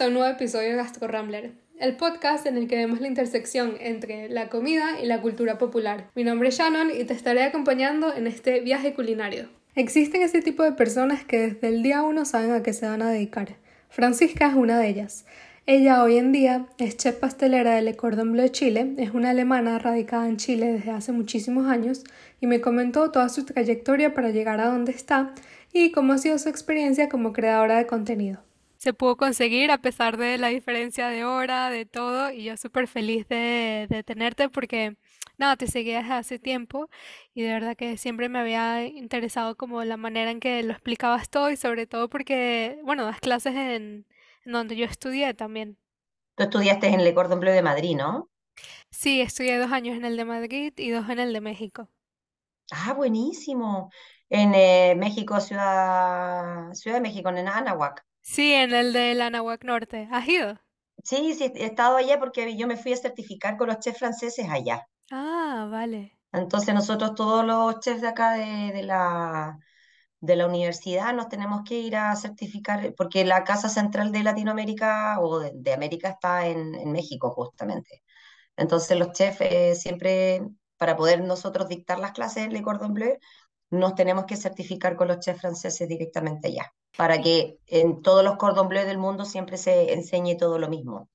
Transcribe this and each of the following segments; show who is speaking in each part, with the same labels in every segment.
Speaker 1: A un nuevo episodio de Gastro Rambler, el podcast en el que vemos la intersección entre la comida y la cultura popular. Mi nombre es Shannon y te estaré acompañando en este viaje culinario. Existen ese tipo de personas que desde el día uno saben a qué se van a dedicar. Francisca es una de ellas. Ella hoy en día es chef pastelera de Le Cordon Bleu Chile, es una alemana radicada en Chile desde hace muchísimos años y me comentó toda su trayectoria para llegar a donde está y cómo ha sido su experiencia como creadora de contenido se pudo conseguir a pesar de la diferencia de hora, de todo, y yo súper feliz de, de, tenerte porque, nada, te seguía desde hace tiempo y de verdad que siempre me había interesado como la manera en que lo explicabas todo y sobre todo porque, bueno, das clases en, en donde yo estudié también.
Speaker 2: Tú estudiaste en el Cordon Bleu de Madrid, ¿no?
Speaker 1: Sí, estudié dos años en el de Madrid y dos en el de México.
Speaker 2: Ah, buenísimo. En eh, México, Ciudad, Ciudad de México, en Anahuac.
Speaker 1: Sí, en el de la Anahuac Norte. ¿Has ido?
Speaker 2: Sí, sí, he estado allá porque yo me fui a certificar con los chefs franceses allá.
Speaker 1: Ah, vale.
Speaker 2: Entonces nosotros todos los chefs de acá de, de la, de la universidad nos tenemos que ir a certificar, porque la casa central de Latinoamérica o de, de América está en, en, México justamente. Entonces los chefs eh, siempre, para poder nosotros dictar las clases en Le Cordon Bleu, nos tenemos que certificar con los chefs franceses directamente allá, para que en todos los cordon bleu del mundo siempre se enseñe todo lo mismo.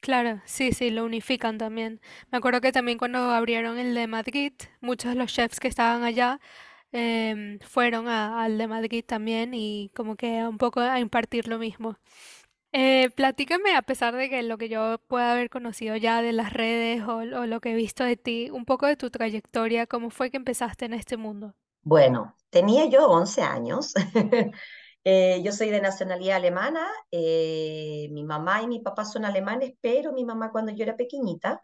Speaker 1: Claro, sí, sí, lo unifican también. Me acuerdo que también cuando abrieron el de Madrid, muchos de los chefs que estaban allá eh, fueron al de Madrid también y como que un poco a impartir lo mismo. Eh, platícame, a pesar de que lo que yo pueda haber conocido ya de las redes o, o lo que he visto de ti, un poco de tu trayectoria, cómo fue que empezaste en este mundo.
Speaker 2: Bueno, tenía yo 11 años. eh, yo soy de nacionalidad alemana. Eh, mi mamá y mi papá son alemanes, pero mi mamá cuando yo era pequeñita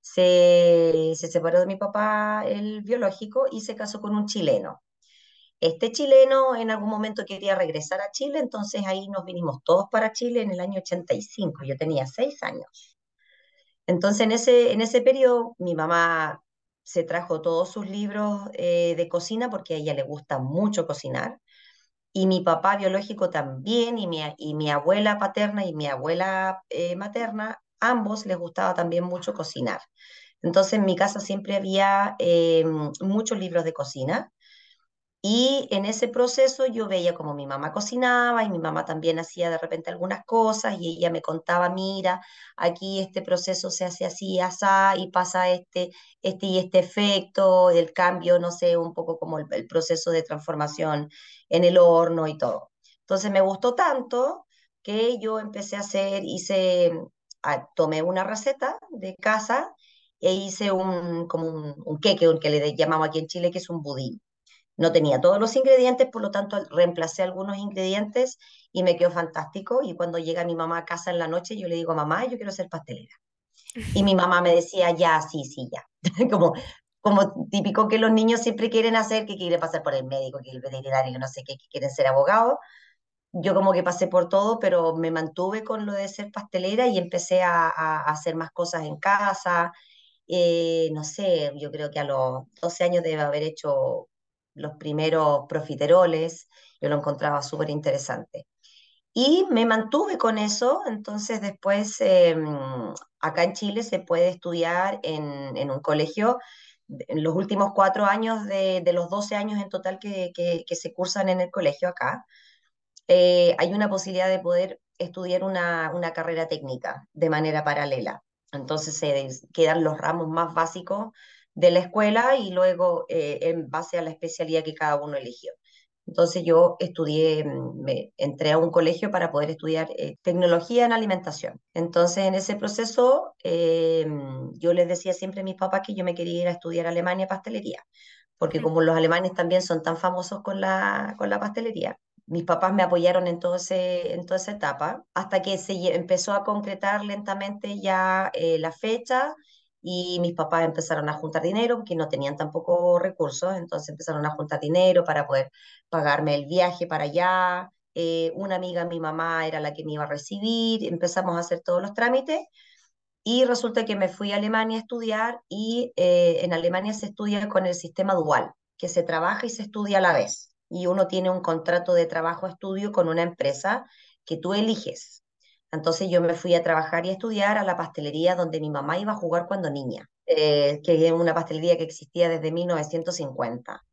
Speaker 2: se, se separó de mi papá, el biológico, y se casó con un chileno. Este chileno en algún momento quería regresar a Chile, entonces ahí nos vinimos todos para Chile en el año 85. Yo tenía seis años. Entonces en ese, en ese periodo mi mamá se trajo todos sus libros eh, de cocina porque a ella le gusta mucho cocinar. Y mi papá biológico también, y mi, y mi abuela paterna y mi abuela eh, materna, ambos les gustaba también mucho cocinar. Entonces en mi casa siempre había eh, muchos libros de cocina y en ese proceso yo veía como mi mamá cocinaba y mi mamá también hacía de repente algunas cosas y ella me contaba, mira, aquí este proceso se hace así, asá, y pasa este, este y este efecto, el cambio, no sé, un poco como el, proceso de transformación en el horno y todo. Entonces me gustó tanto que yo empecé a hacer, hice, a, tomé una receta de casa e hice un, como un, un queque, un que le llamamos aquí en Chile, que es un budín. No tenía todos los ingredientes, por lo tanto reemplacé algunos ingredientes y me quedó fantástico. Y cuando llega mi mamá a casa en la noche, yo le digo, mamá, yo quiero ser pastelera. Y mi mamá me decía, ya, sí, sí, ya. como, como típico que los niños siempre quieren hacer, que quieren pasar por el médico, que el veterinario, no sé qué, quieren ser abogado. Yo como que pasé por todo, pero me mantuve con lo de ser pastelera y empecé a, a hacer más cosas en casa. Eh, no sé, yo creo que a los 12 años debe haber hecho los primeros profiteroles, yo lo encontraba súper interesante. Y me mantuve con eso, entonces después eh, acá en Chile se puede estudiar en, en, un colegio, en los últimos cuatro años de, de los 12 años en total que, que, se cursan en el colegio acá, eh, hay una posibilidad de poder estudiar una, una carrera técnica de manera paralela. Entonces se quedan los ramos más básicos de la escuela y luego eh, en base a la especialidad que cada uno eligió. Entonces yo estudié, mm, me entré a un colegio para poder estudiar eh, tecnología en alimentación. Entonces en ese proceso eh, yo les decía siempre a mis papás que yo me quería ir a estudiar Alemania pastelería, porque como los alemanes también son tan famosos con la, con la pastelería, mis papás me apoyaron en, todo ese, en toda esa etapa, hasta que se empezó a concretar lentamente ya eh, la fecha y mis papás empezaron a juntar dinero porque no tenían tampoco recursos, entonces empezaron a juntar dinero para poder pagarme el viaje para allá. Eh, una amiga, mi mamá, era la que me iba a recibir, empezamos a hacer todos los trámites y resulta que me fui a Alemania a estudiar y eh, en Alemania se estudia con el sistema dual, que se trabaja y se estudia a la vez. Y uno tiene un contrato de trabajo-estudio con una empresa que tú eliges. Entonces yo me fui a trabajar y a estudiar a la pastelería donde mi mamá iba a jugar cuando niña, eh, que es una pastelería que existía desde 1950,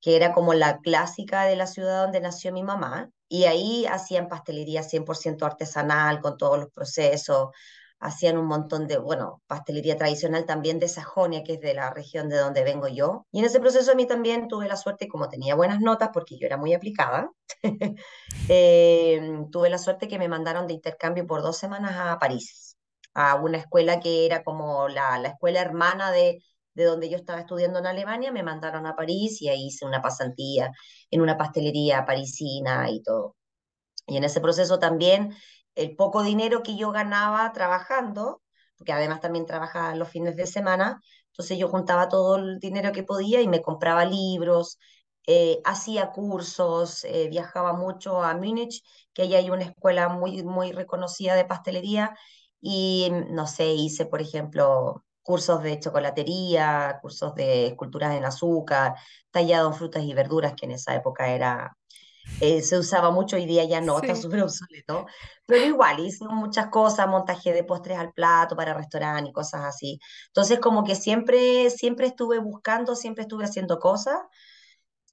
Speaker 2: que era como la clásica de la ciudad donde nació mi mamá. Y ahí hacían pastelería 100% artesanal, con todos los procesos, hacían un montón de, bueno, pastelería tradicional también de Sajonia, que es de la región de donde vengo yo. Y en ese proceso a mí también tuve la suerte, como tenía buenas notas, porque yo era muy aplicada, eh, tuve la suerte que me mandaron de intercambio por dos semanas a París, a una escuela que era como la, la escuela hermana de, de donde yo estaba estudiando en Alemania, me mandaron a París y ahí hice una pasantía en una pastelería parisina y todo. Y en ese proceso también el poco dinero que yo ganaba trabajando, porque además también trabajaba los fines de semana, entonces yo juntaba todo el dinero que podía y me compraba libros, eh, hacía cursos, eh, viajaba mucho a Múnich, que allá hay una escuela muy, muy reconocida de pastelería, y no sé, hice, por ejemplo, cursos de chocolatería, cursos de esculturas en azúcar, tallado en frutas y verduras, que en esa época era eh, se usaba mucho, hoy día ya no, está súper obsoleto, pero igual hice muchas cosas, montaje de postres al plato para restaurante y cosas así. Entonces como que siempre, siempre estuve buscando, siempre estuve haciendo cosas.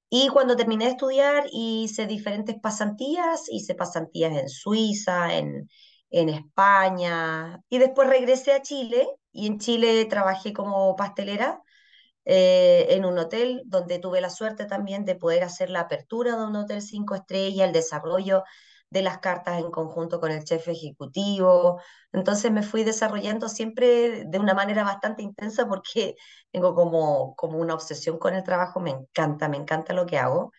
Speaker 2: Y cuando terminé de estudiar hice diferentes pasantías, hice pasantías en Suiza, en, en España, y después regresé a Chile y en Chile trabajé como pastelera eh, en un hotel donde tuve la suerte también de poder hacer la apertura de un hotel cinco estrellas, el desarrollo de las cartas en conjunto con el jefe ejecutivo. Entonces me fui desarrollando siempre de una manera bastante intensa porque tengo como, como una obsesión con el trabajo, me encanta, me encanta lo que hago.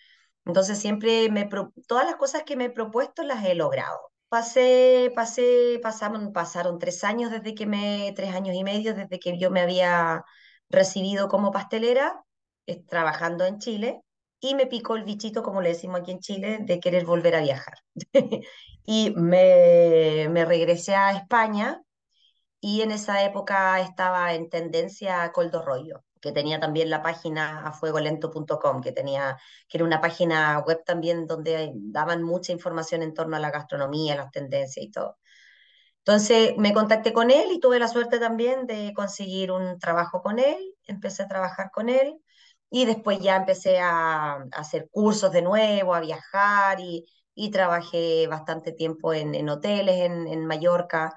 Speaker 2: Entonces siempre me, todas las cosas que me he propuesto las he logrado. Pasé, pasé, pasaron, pasaron tres años desde que me, tres años y medio desde que yo me había recibido como pastelera, eh, trabajando en Chile, y me picó el bichito, como le decimos aquí en Chile, de querer volver a viajar. y me, me regresé a España y en esa época estaba en tendencia Coldo Rollo, que tenía también la página afuegolento.com, que tenía que era una página web también donde daban mucha información en torno a la gastronomía, las tendencias y todo. Entonces me contacté con él y tuve la suerte también de conseguir un trabajo con él, empecé a trabajar con él y después ya empecé a, hacer cursos de nuevo, a viajar y, trabajé bastante tiempo en, hoteles en, Mallorca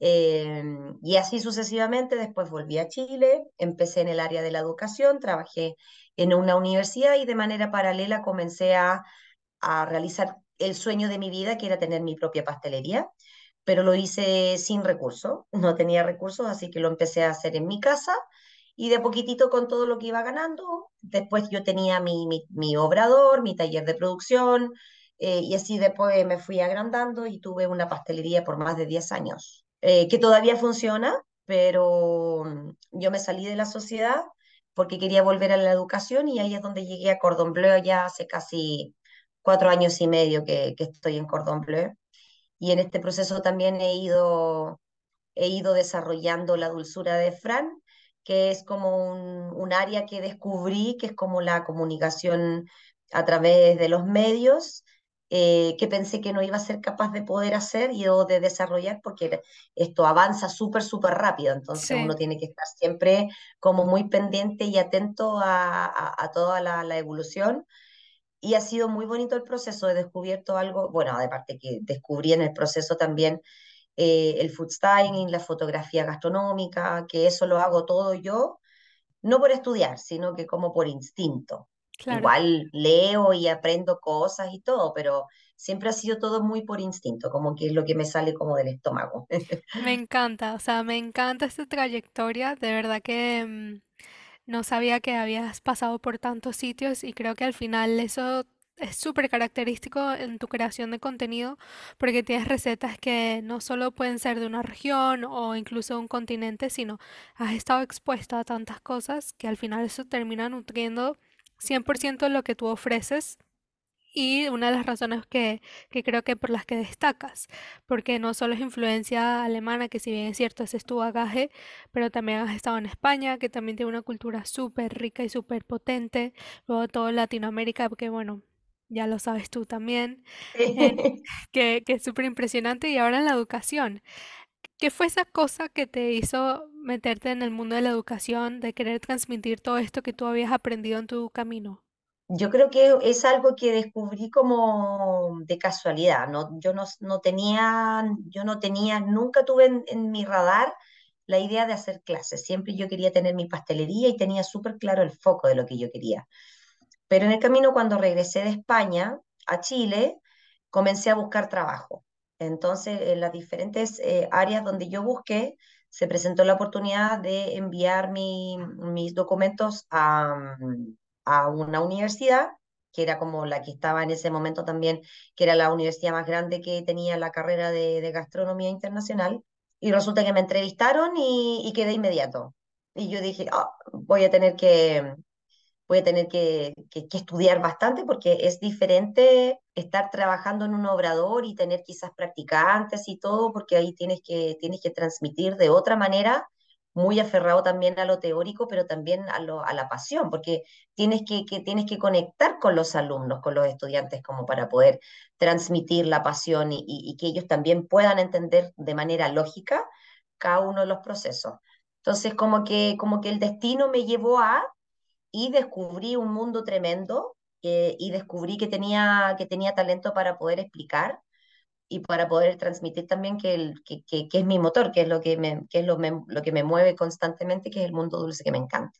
Speaker 2: em, y así sucesivamente. Después volví a Chile, empecé en el área de la educación, trabajé en una universidad y de manera paralela comencé a, a realizar el sueño de mi vida, que era tener mi propia pastelería pero lo hice sin recursos, no tenía recursos, así que lo empecé a hacer en mi casa y de poquitito con todo lo que iba ganando, después yo tenía mi, mi, obrador, mi taller de producción, eh, y así después me fui agrandando y tuve una pastelería por más de 10 años, eh, que todavía funciona, pero mm, yo me salí de la sociedad porque quería volver a la educación y ahí es donde llegué a Cordon Bleu ya hace casi cuatro años y medio que, que estoy en Cordon Bleu y en este proceso también he ido, he ido desarrollando la dulzura de Fran, que es como un, área que descubrí, que es como la comunicación a través de los medios, eh, que pensé que no iba a ser capaz de poder hacer y o de desarrollar, porque esto avanza súper, súper rápido, entonces uno tiene que estar siempre como muy pendiente y atento a, toda la, la evolución y ha sido muy bonito el proceso, he descubierto algo, bueno, aparte que descubrí en el proceso también eh, el food styling, la fotografía gastronómica, que eso lo hago todo yo, no por estudiar, sino que como por instinto. Igual leo y aprendo cosas y todo, pero siempre ha sido todo muy por instinto, como que es lo que me sale como del estómago.
Speaker 1: Me encanta, o sea, me encanta esta trayectoria, de verdad que... No sabía que habías pasado por tantos sitios y creo que al final eso es súper característico en tu creación de contenido porque tienes recetas que no solo pueden ser de una región o incluso de un continente, sino has estado expuesto a tantas cosas que al final eso termina nutriendo 100% lo que tú ofreces y una de las razones que, que, creo que por las que destacas, porque no solo es influencia alemana, que si bien es cierto, es tu bagaje, pero también has estado en España, que también tiene una cultura súper rica y súper potente, luego todo Latinoamérica, porque bueno, ya lo sabes tú también, eh, que, que es súper impresionante, y ahora en la educación. ¿Qué fue esa cosa que te hizo meterte en el mundo de la educación, de querer transmitir todo esto que tú habías aprendido en tu camino?
Speaker 2: Yo creo que es algo que descubrí como de casualidad, ¿no? Yo no, no tenía, yo no tenía, nunca tuve en, mi radar la idea de hacer clases. Siempre yo quería tener mi pastelería y tenía súper claro el foco de lo que yo quería. Pero en el camino, cuando regresé de España a Chile, comencé a buscar trabajo. Entonces, en las diferentes eh, áreas donde yo busqué, se presentó la oportunidad de enviar mi- mis documentos a, a una universidad, que era como la que estaba en ese momento también, que era la universidad más grande que tenía la carrera de, gastronomía internacional. Y resulta que me entrevistaron y, y quedé inmediato. Y yo dije, "Ah, voy a tener que, voy a tener que, que- que estudiar bastante porque es diferente estar trabajando en un obrador y tener quizás practicantes y todo, porque ahí tienes que, tienes que transmitir de otra manera, muy aferrado también a lo teórico, pero también a, lo, a la pasión, porque tienes que, tienes que conectar con los alumnos, con los estudiantes, como para poder transmitir la pasión y que ellos también puedan entender de manera lógica cada uno de los procesos. Entonces, como que, como que el destino me llevó a y descubrí un mundo tremendo eh, y descubrí que tenía, que tenía talento para poder explicar y para poder transmitir también que, el, que, que, que es mi motor, que es, lo que, me, que es lo, me, lo que me mueve constantemente, que es el mundo dulce que me encanta.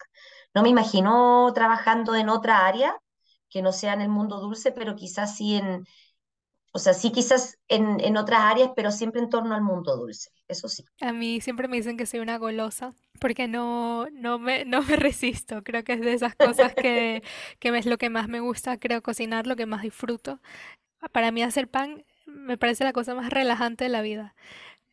Speaker 2: No me imagino trabajando en otra área que no sea en el mundo dulce, pero quizás sí en, o sea, sí quizás en, en otras áreas, pero siempre en torno al mundo dulce, eso sí.
Speaker 1: A mí siempre me dicen que soy una golosa, porque no, no me, no me resisto. Creo que es de esas cosas que, que es lo que más me gusta, creo cocinar, lo que más disfruto. Para mí hacer pan me parece la cosa más relajante de la vida.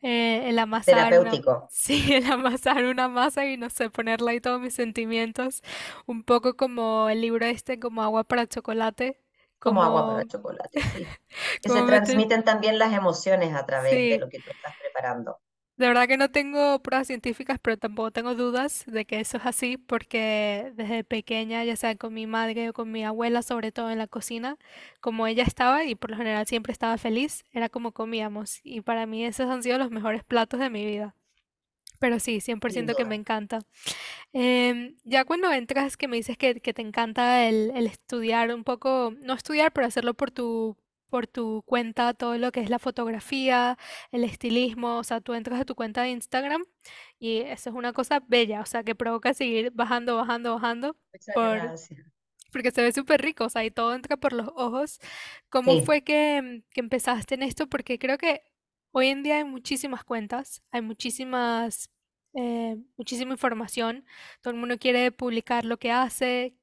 Speaker 1: Eh, el amasar una, sí, el amasar una masa y no sé, ponerle ahí todos mis sentimientos, un poco como el libro este, como agua para chocolate,
Speaker 2: Como agua para chocolate, sí. Que se transmiten también las emociones a través de lo que tú estás preparando.
Speaker 1: De verdad que no tengo pruebas científicas, pero tampoco tengo dudas de que eso es así, porque desde pequeña, ya sea con mi madre o con mi abuela, sobre todo en la cocina, como ella estaba y por lo general siempre estaba feliz, era como comíamos. Y para mí esos han sido los mejores platos de mi vida. Pero sí, cien por
Speaker 2: Sin
Speaker 1: ciento que me encanta. Em, ya cuando entras, que me dices que, que te encanta el, el estudiar un poco, no estudiar, pero hacerlo por tu, por tu cuenta, todo lo que es la fotografía, el estilismo, o sea, tú entras a tu cuenta de Instagram y eso es una cosa bella, o sea, que provoca seguir bajando, bajando, bajando,
Speaker 2: Muchas
Speaker 1: por,
Speaker 2: gracias.
Speaker 1: porque se ve súper rico, o sea, y todo entra por los ojos. ¿Cómo
Speaker 2: Sí,
Speaker 1: fue que, que empezaste en esto? Porque creo que hoy en día hay muchísimas cuentas, hay muchísimas, eh, muchísima información, todo el mundo quiere publicar lo que hace,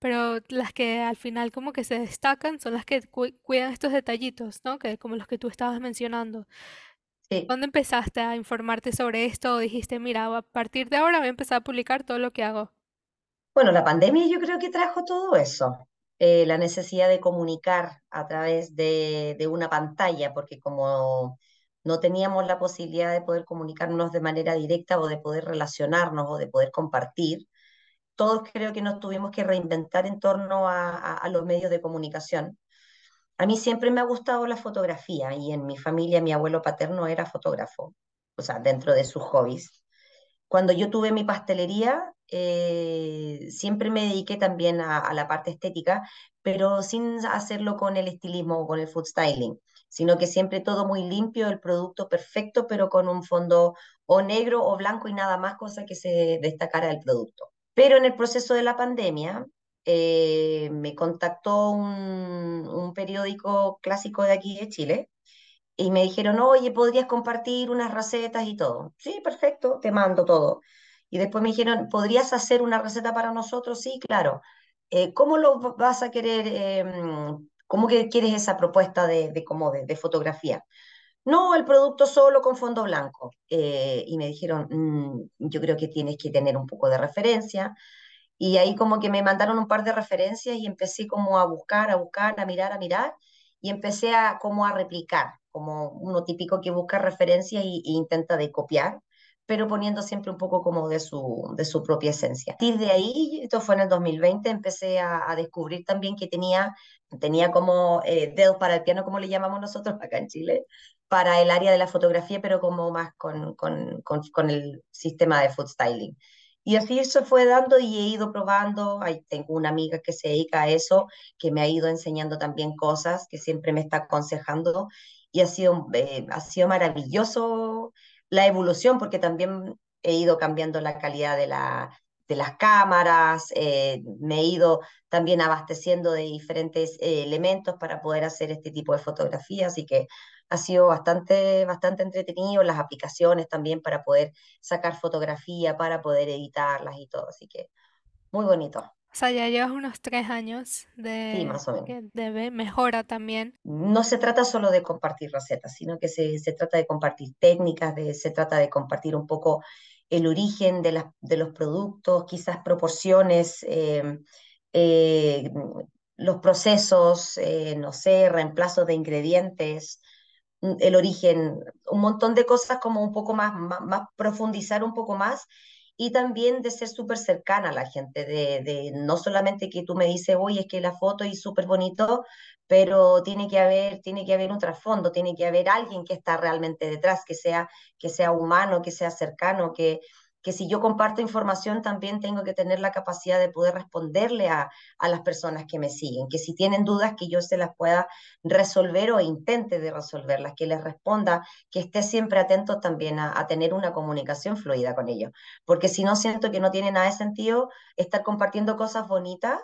Speaker 1: pero las que al final como que se destacan son las que cu- cuidan estos detallitos, ¿no? Que como los que tú estabas mencionando.
Speaker 2: sí.
Speaker 1: ¿Cuándo empezaste a informarte sobre esto o dijiste, mira, a partir de ahora voy a empezar a publicar todo lo que hago?
Speaker 2: Bueno, la pandemia yo creo que trajo todo eso. Eh, la necesidad de comunicar a través de, de una pantalla, porque como no teníamos la posibilidad de poder comunicarnos de manera directa o de poder relacionarnos o de poder compartir, todos creo que nos tuvimos que reinventar en torno a, los medios de comunicación. A mí siempre me ha gustado la fotografía y en mi familia mi abuelo paterno era fotógrafo, o sea, dentro de sus hobbies. Cuando yo tuve mi pastelería, eh, siempre me dediqué también a, a la parte estética, pero sin hacerlo con el estilismo o con el food styling, sino que siempre todo muy limpio, el producto perfecto, pero con un fondo o negro o blanco y nada más, cosa que se destacara del producto. Pero en el proceso de la pandemia, eh, me contactó un, periódico clásico de aquí de Chile y me dijeron, oye, ¿podrías compartir unas recetas y todo? Sí, perfecto, te mando todo. Y después me dijeron, ¿podrías hacer una receta para nosotros? Sí, claro. Eh, ¿cómo lo vas a querer? mm, ¿cómo que quieres esa propuesta de, de, de fotografía? No, el producto solo con fondo blanco. Eh, y me dijeron, "Mm, yo creo que tienes que tener un poco de referencia. Y ahí como que me mandaron un par de referencias y empecé como a buscar, a buscar, a mirar, a mirar, y empecé a como a replicar, como uno típico que busca referencias y intenta de copiar, pero poniendo siempre un poco como de su, de su propia esencia. A partir de ahí, esto fue en el 2020, empecé a, a descubrir también que tenía, tenía como eh, dedos para el piano, como le llamamos nosotros acá en Chile, para el área de la fotografía, pero como más con, con, con, con el sistema de food styling. Y así se fue dando y he ido probando. Ahí tengo una amiga que se dedica a eso, que me ha ido enseñando también cosas, que siempre me está aconsejando. Y ha sido, eh, ha sido maravilloso la evolución, porque también he ido cambiando la calidad de, la, de las cámaras, eh, me he ido también abasteciendo de diferentes eh, elementos para poder hacer este tipo de fotografías, así que ha sido bastante, bastante entretenido, las aplicaciones también para poder sacar fotografía, para poder editarlas y todo, así que muy bonito.
Speaker 1: O sea, ya llevas unos tres años
Speaker 2: Sí,
Speaker 1: de
Speaker 2: más o menos.
Speaker 1: debe mejora también.
Speaker 2: No se trata solo de compartir recetas, sino que se, se trata de compartir técnicas, de, se trata de compartir un poco el origen de, las, de los productos, quizás proporciones, eh, eh, los procesos, eh, no sé, reemplazos de ingredientes, el origen, un montón de cosas como un poco más, más, profundizar un poco más y también de ser súper cercana a la gente, de, de no solamente que tú me dices, oye, es que la foto es súper bonito, pero tiene que haber, tiene que haber un trasfondo, tiene que haber alguien que está realmente detrás, que sea, que sea humano, que sea cercano, que, que si yo comparto información también tengo que tener la capacidad de poder responderle a, a, las personas que me siguen, que si tienen dudas que yo se las pueda resolver o intente de resolverlas, que les responda, que esté siempre atento también a, a tener una comunicación fluida con ellos, porque si no siento que no tiene nada de sentido estar compartiendo cosas bonitas,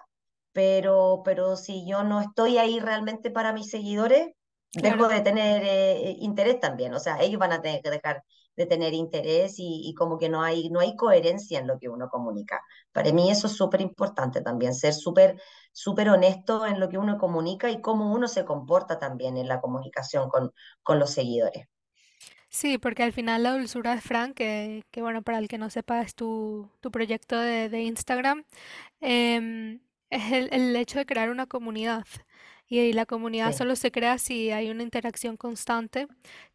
Speaker 2: pero, pero si yo no estoy ahí realmente para mis seguidores, dejo
Speaker 1: Claro.
Speaker 2: de tener eh, interés también, o sea, ellos van a tener que dejar de tener interés y, como que no hay, no hay coherencia en lo que uno comunica. Para mí eso es súper importante también, ser súper súper honesto en lo que uno comunica y cómo uno se comporta también en la comunicación con, con los seguidores.
Speaker 1: Sí, porque al final la dulzura de Fran, que, que bueno, para el que no sepa, es tu, tu proyecto de, de Instagram, em, es el, el hecho de crear una comunidad. Y, y la comunidad
Speaker 2: Sí.
Speaker 1: solo se crea si hay una interacción constante,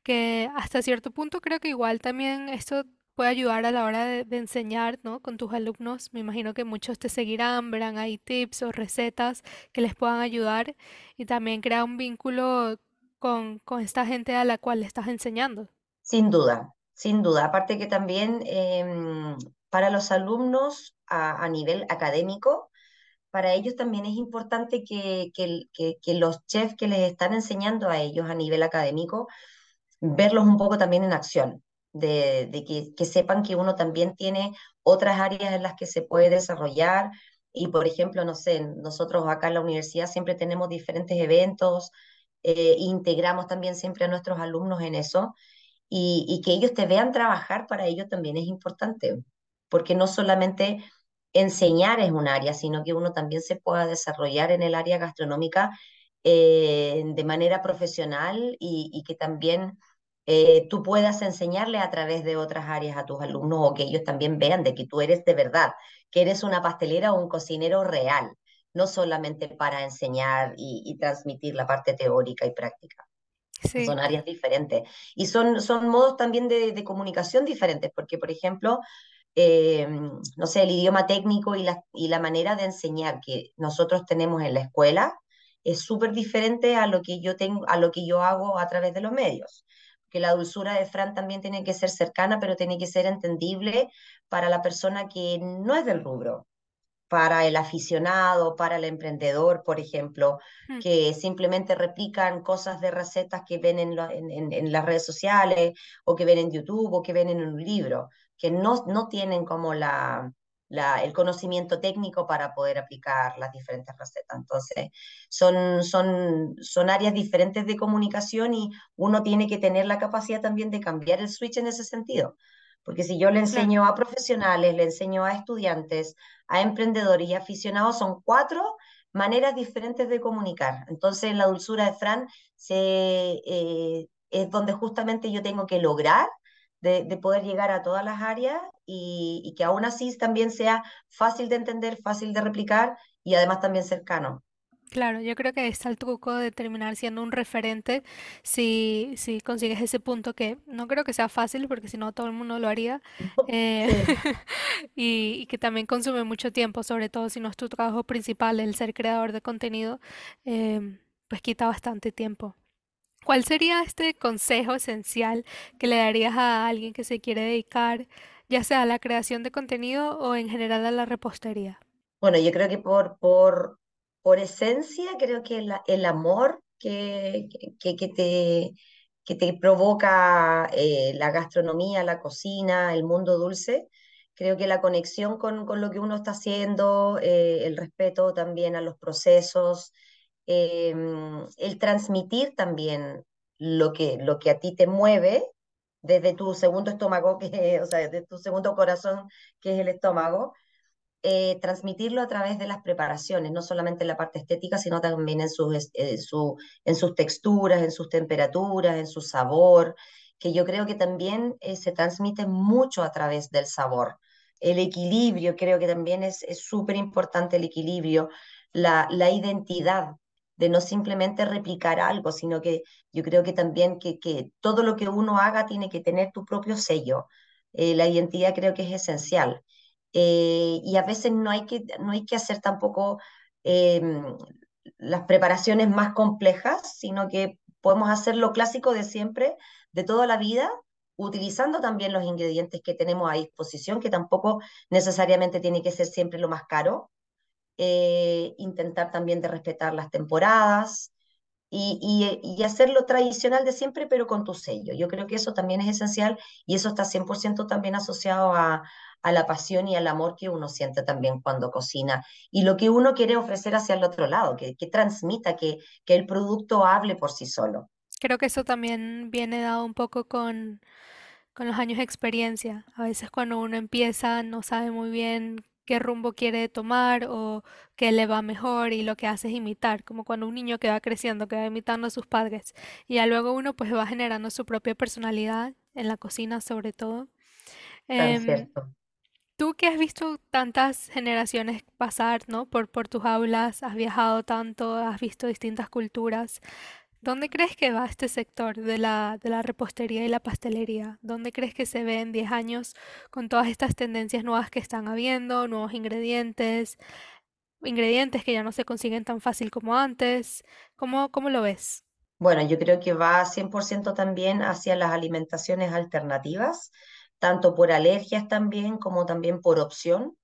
Speaker 1: que hasta cierto punto creo que igual también esto puede ayudar a la hora de, de enseñar, ¿no? Con tus alumnos. Me imagino que muchos te seguirán, verán ahí tips o recetas que les puedan ayudar y también crea un vínculo con, con esta gente a la cual le estás enseñando.
Speaker 2: Sin duda, sin duda. Aparte que también eh, para los alumnos a, a, nivel académico, para ellos también es importante que, los chefs que les están enseñando a ellos a nivel académico, verlos un poco también en acción, de, que, sepan que uno también tiene otras áreas en las que se puede desarrollar. Y, por ejemplo, no sé, nosotros acá en la universidad siempre tenemos diferentes eventos, eh, integramos también siempre a nuestros alumnos en eso y, y, que ellos te vean trabajar para ellos también es importante, porque no solamente enseñar es un área, sino que uno también se pueda desarrollar en el área gastronómica eh, de manera profesional y, y que también eh, tú puedas enseñarle a través de otras áreas a tus alumnos o que ellos también vean de que tú eres de verdad, que eres una pastelera o un cocinero real, no solamente para enseñar y, y transmitir la parte teórica y práctica.
Speaker 1: Sí.
Speaker 2: Son áreas diferentes. Y son, son modos también de, de comunicación diferentes, porque, por ejemplo, eh, no sé, el idioma técnico y la, y la manera de enseñar que nosotros tenemos en la escuela es súper diferente a lo que yo tengo, a lo que yo hago a través de los medios. Que la dulzura de Fran también tiene que ser cercana, pero tiene que ser entendible para la persona que no es del rubro para el aficionado, para el emprendedor, por ejemplo,
Speaker 1: Mm.
Speaker 2: que simplemente replican cosas de recetas que ven en, lo, en, en, en, las redes sociales o que ven en YouTube o que ven en un libro, que no, no tienen como la, la, el conocimiento técnico para poder aplicar las diferentes recetas. Entonces, son, son, son áreas diferentes de comunicación y uno tiene que tener la capacidad también de cambiar el switch en ese sentido. Porque si yo le enseño a profesionales, le enseño a estudiantes, a emprendedores y aficionados, son cuatro maneras diferentes de comunicar. Entonces, en la dulzura de Fran se, eh, es donde justamente yo tengo que lograr de, de, poder llegar a todas las áreas y, y, que aún así también sea fácil de entender, fácil de replicar y además también cercano.
Speaker 1: Claro, yo creo que está el truco de terminar siendo un referente si, si consigues ese punto que no creo que sea fácil porque si no todo el mundo lo haría eh, y, y que también consume mucho tiempo, sobre todo si no es tu trabajo principal el ser creador de contenido, em, pues quita bastante tiempo. ¿Cuál sería este consejo esencial que le darías a alguien que se quiere dedicar, ya sea a la creación de contenido o en general a la repostería?
Speaker 2: Bueno, yo creo que por, por, por esencia, creo que la- el amor que, que, que te, que te provoca eh, la gastronomía, la cocina, el mundo dulce, creo que la conexión con, con lo que uno está haciendo, eh, el respeto también a los procesos, eh, el transmitir también lo que, lo que a ti te mueve desde tu segundo estómago, que, o sea, desde tu segundo corazón, que es el estómago eh, transmitirlo a través de las preparaciones, no solamente en la parte estética, sino también en sus, su, en sus texturas, en sus temperaturas, en su sabor, que yo creo que también eh, se transmite mucho a través del sabor. El equilibrio, creo que también es súper importante el equilibrio, la, la identidad de no simplemente replicar algo, sino que yo creo que también que, que todo lo que uno haga tiene que tener tu propio sello. Eh, la identidad creo que es esencial eh, y a veces no hay que, no hay que hacer tampoco eh, las preparaciones más complejas, sino que podemos hacer lo clásico de siempre, de toda la vida, utilizando también los ingredientes que tenemos a disposición, que tampoco necesariamente tiene que ser siempre lo más caro. Eh, intentar también de respetar las temporadas, y, y, y, tradicional de siempre, pero con tu sello. Yo creo que eso también es esencial y eso está 100% también asociado a, a, la pasión y al amor que uno siente también cuando cocina y lo que uno quiere ofrecer hacia el otro lado, que, que transmita, que, que el producto hable por sí solo.
Speaker 1: Creo que eso también viene dado un poco con, con los años de experiencia. A veces cuando uno empieza no sabe muy bien qué rumbo quiere tomar o qué le va mejor y lo que hace es imitar, como cuando un niño que va creciendo, que va imitando a sus padres y ya luego uno pues va generando su propia personalidad en la cocina sobre todo.
Speaker 2: Tan
Speaker 1: Em, tú que has visto tantas generaciones pasar, ¿no? Por, por tus aulas, has viajado tanto, has visto distintas culturas. ¿Dónde crees que va este sector de la, de la repostería y la pastelería? ¿Dónde crees que se ve en 10 años con todas estas tendencias nuevas que están habiendo, nuevos ingredientes, ingredientes que ya no se consiguen tan fácil como antes? ¿Cómo, cómo lo ves?
Speaker 2: Bueno, yo creo que va 100% también hacia las alimentaciones alternativas, tanto por alergias también como también por opción.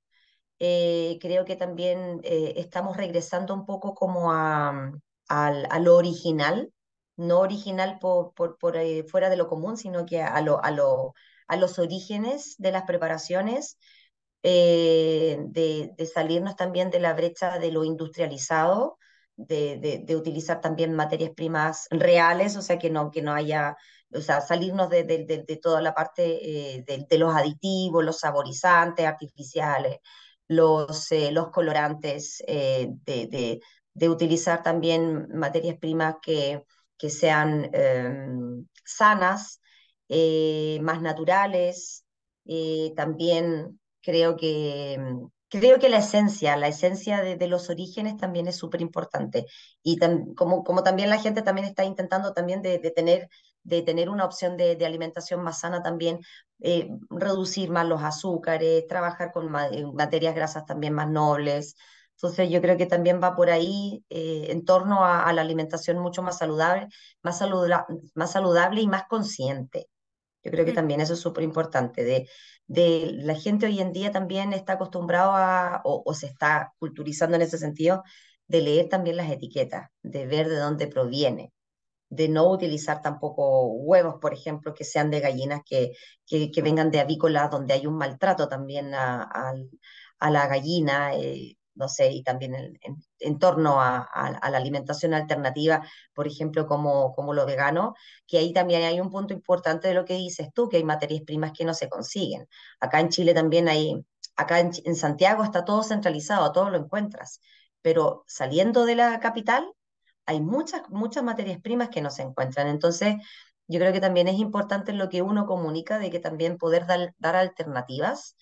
Speaker 2: eh, creo que también eh, estamos regresando un poco como a, al- a lo original, no original por, por, por, eh, fuera de lo común, sino que a, lo, a, lo, a los orígenes de las preparaciones, eh, de, salirnos también de la brecha de lo industrializado, de, de, utilizar también materias primas reales, o sea, que no, que no haya, o sea, salirnos de, toda la parte eh, de, los aditivos, los saborizantes artificiales, los, los colorantes, de, de- utilizar también materias primas que, que sean em, sanas, eh, más naturales. eh, también creo que, em, creo que la esencia, la esencia de, los orígenes también es súper importante. Y como, como también la gente también está intentando también de, tener, de tener una opción de, alimentación más sana también, eh, reducir más los azúcares, trabajar con eh, materias grasas también más nobles. Entonces yo creo que también va por ahí eh, en torno a, a la alimentación mucho más saludable, más saludable, más saludable y más consciente. Yo creo que también eso es súper importante. De, de la gente hoy en día también está acostumbrado a, o, o se está culturizando en ese sentido, de leer también las etiquetas, de ver de dónde proviene de no utilizar tampoco huevos, por ejemplo, que sean de gallinas que, que, que vengan de avícolas donde hay un maltrato también a, a, a la gallina, eh, no sé, y también en, torno a, la alimentación alternativa, por ejemplo, como, como lo vegano, que ahí también hay un punto importante de lo que dices tú, que hay materias primas que no se consiguen. Acá en Chile también hay, acá en, en Santiago está todo centralizado, todo lo encuentras, pero saliendo de la capital, hay muchas, muchas materias primas que no se encuentran. Entonces, yo creo que también es importante lo que uno comunica de que también poder dar, dar alternativas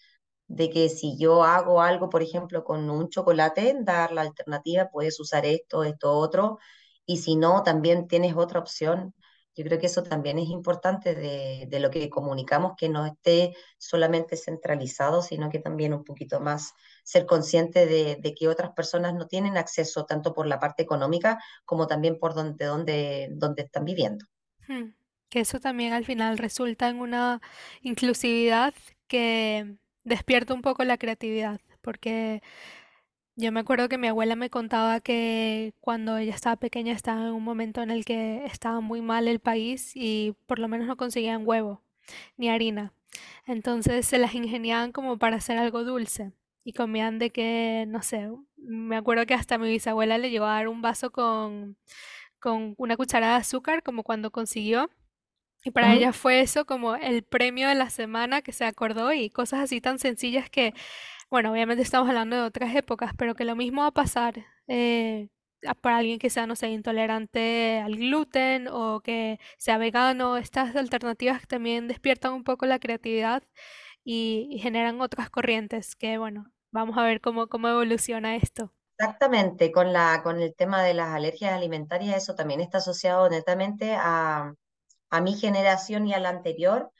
Speaker 2: de que si yo hago algo, por ejemplo, con un chocolate, dar la alternativa, puedes usar esto, esto, otro, y si no, también tienes otra opción. Yo creo que eso también es importante de, de lo que comunicamos, que no esté solamente centralizado, sino que también un poquito más ser consciente de, de que otras personas no tienen acceso tanto por la parte económica como también por donde, donde, donde están viviendo.
Speaker 1: Hmm, Que eso también al final resulta en una inclusividad que despierta un poco la creatividad, porque yo me acuerdo que mi abuela me contaba que cuando ella estaba pequeña estaba en un momento en el que estaba muy mal el país y por lo menos no conseguían huevo ni harina. Entonces se las ingeniaban como para hacer algo dulce y comían de que, no sé, me acuerdo que hasta mi bisabuela le llegó a dar un vaso con, con una cucharada de azúcar como cuando consiguió. Y para
Speaker 2: Ujú.
Speaker 1: ella fue eso como el premio de la semana que se acordó y cosas así tan sencillas que, bueno, obviamente estamos hablando de otras épocas, pero que lo mismo va a pasar eh, a- para alguien que sea, no sé, intolerante al gluten o que sea vegano. Estas alternativas también despiertan un poco la creatividad y, y generan otras corrientes que, bueno, vamos a ver cómo, cómo evoluciona esto.
Speaker 2: Exactamente, con la, con el tema de las alergias alimentarias, eso también está asociado netamente a, a mi generación y a la anterior,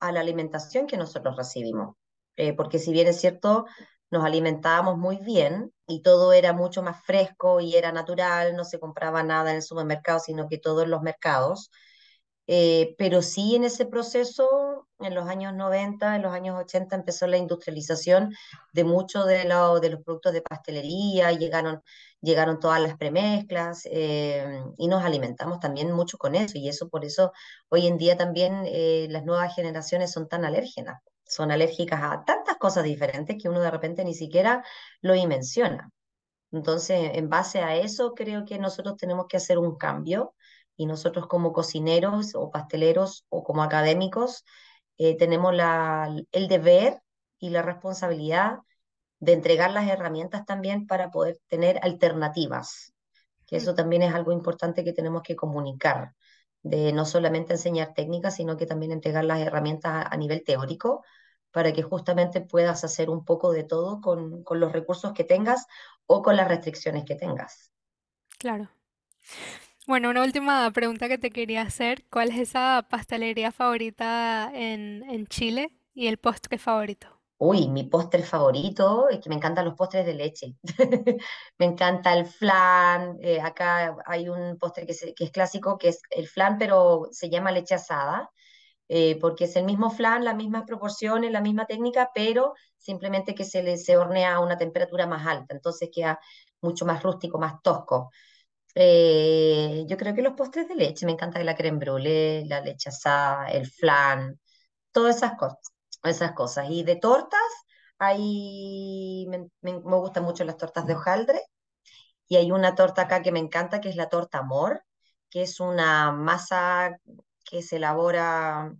Speaker 2: a la alimentación que nosotros recibimos. Eh, porque si bien es cierto, nos alimentábamos muy bien y todo era mucho más fresco y era natural, no se compraba nada en el supermercado, sino que todo en los mercados. Eh, pero sí en ese proceso, en los años 90, en los años 80, empezó la industrialización de muchos de, lo- de los productos de pastelería, llegaron, llegaron todas las premezclas eh, y nos alimentamos también mucho con eso. Y eso por eso hoy en día también eh, las nuevas generaciones son tan alérgenas, son alérgicas a tantas cosas diferentes que uno de repente ni siquiera lo dimensiona. Entonces, en base a eso, creo que nosotros tenemos que hacer un cambio y nosotros como cocineros o pasteleros o como académicos eh, tenemos la, el deber y la responsabilidad de entregar las herramientas también para poder tener alternativas, que
Speaker 1: Mm,
Speaker 2: eso también es algo importante que tenemos que comunicar, de no solamente enseñar técnicas, sino que también entregar las herramientas a, a nivel teórico para que justamente puedas hacer un poco de todo con, con los recursos que tengas o con las restricciones que tengas.
Speaker 1: claro. Bueno, una última pregunta que te quería hacer. ¿Cuál es esa pastelería favorita en, en Chile y el postre favorito?
Speaker 2: Uy, mi postre favorito es que me encantan los postres de leche. Me encanta el flan. eh, acá hay un postre que, se- que es clásico, que es el flan, pero se llama leche asada, eh, porque es el mismo flan, las mismas proporciones, la misma técnica, pero simplemente que se le se hornea a una temperatura más alta, entonces queda mucho más rústico, más tosco. Eh, yo creo que los postres de leche, me encanta la crème brûlée, la leche asada, el flan, todas esas cosas, esas cosas. Y de tortas, ahí me, me, me gustan mucho las tortas de hojaldre, y hay una torta acá que me encanta, que es la torta amor, que es una masa que se elabora,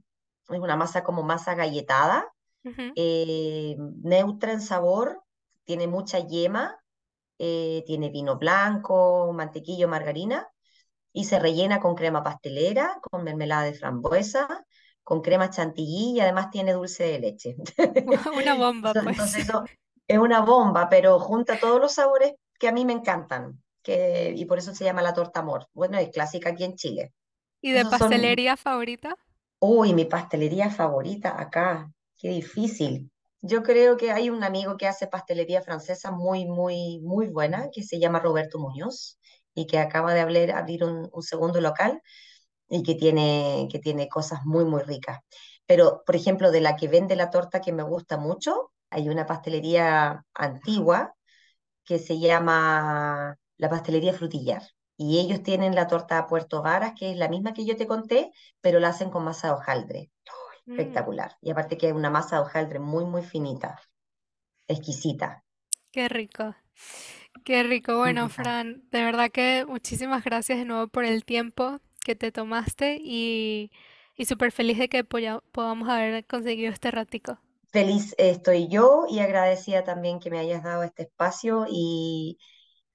Speaker 2: es una masa como masa galletada,
Speaker 1: Ujú.
Speaker 2: eh, neutra en sabor, tiene mucha yema, eh, tiene vino blanco, mantequillo, margarina, y se rellena con crema pastelera, con mermelada de frambuesa, con crema chantilly y además tiene dulce de leche.
Speaker 1: Una bomba, pues.
Speaker 2: entonces es una bomba, pero junta todos los sabores que a mí me encantan, que, y por eso se llama la torta amor. Bueno, es clásica aquí en Chile.
Speaker 1: ¿Y de
Speaker 2: Esos son,
Speaker 1: pastelería favorita?
Speaker 2: uy, mi pastelería favorita acá, qué difícil. Yo creo que hay un amigo que hace pastelería francesa muy, muy, muy buena, que se llama Roberto Muñoz, y que acaba de abrir, un, un segundo local y que tiene, que tiene cosas muy, muy ricas. Pero, por ejemplo, de la que vende la torta que me gusta mucho, hay una pastelería antigua que se llama la pastelería Frutillar. Y ellos tienen la torta Puerto Varas, que es la misma que yo te conté, pero la hacen con masa de hojaldre.
Speaker 1: Mm,
Speaker 2: Espectacular. Y aparte que es una masa de hojaldre muy, muy finita, exquisita.
Speaker 1: qué rico. Qué rico. Bueno. Fran, de verdad que muchísimas gracias de nuevo por el tiempo que te tomaste y, y súper feliz de que podamos haber conseguido este ratico.
Speaker 2: Feliz estoy yo y agradecida también que me hayas dado este espacio y,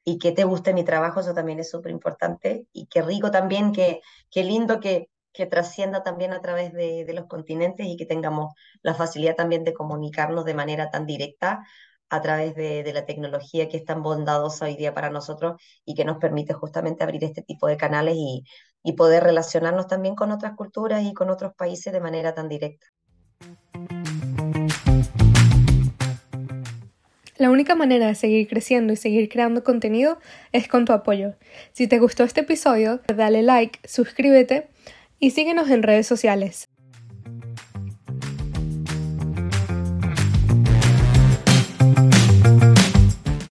Speaker 2: y que te guste mi trabajo, eso también es súper importante. Y qué rico también, que, qué lindo que, que trascienda también a través de, los continentes y que tengamos la facilidad también de comunicarnos de manera tan directa a través de, de, la tecnología que es tan bondadosa hoy día para nosotros y que nos permite justamente abrir este tipo de canales y, y poder relacionarnos también con otras culturas y con otros países de manera tan directa.
Speaker 1: La única manera de seguir creciendo y seguir creando contenido es con tu apoyo. Si te gustó este episodio, dale like, suscríbete y síguenos en redes sociales.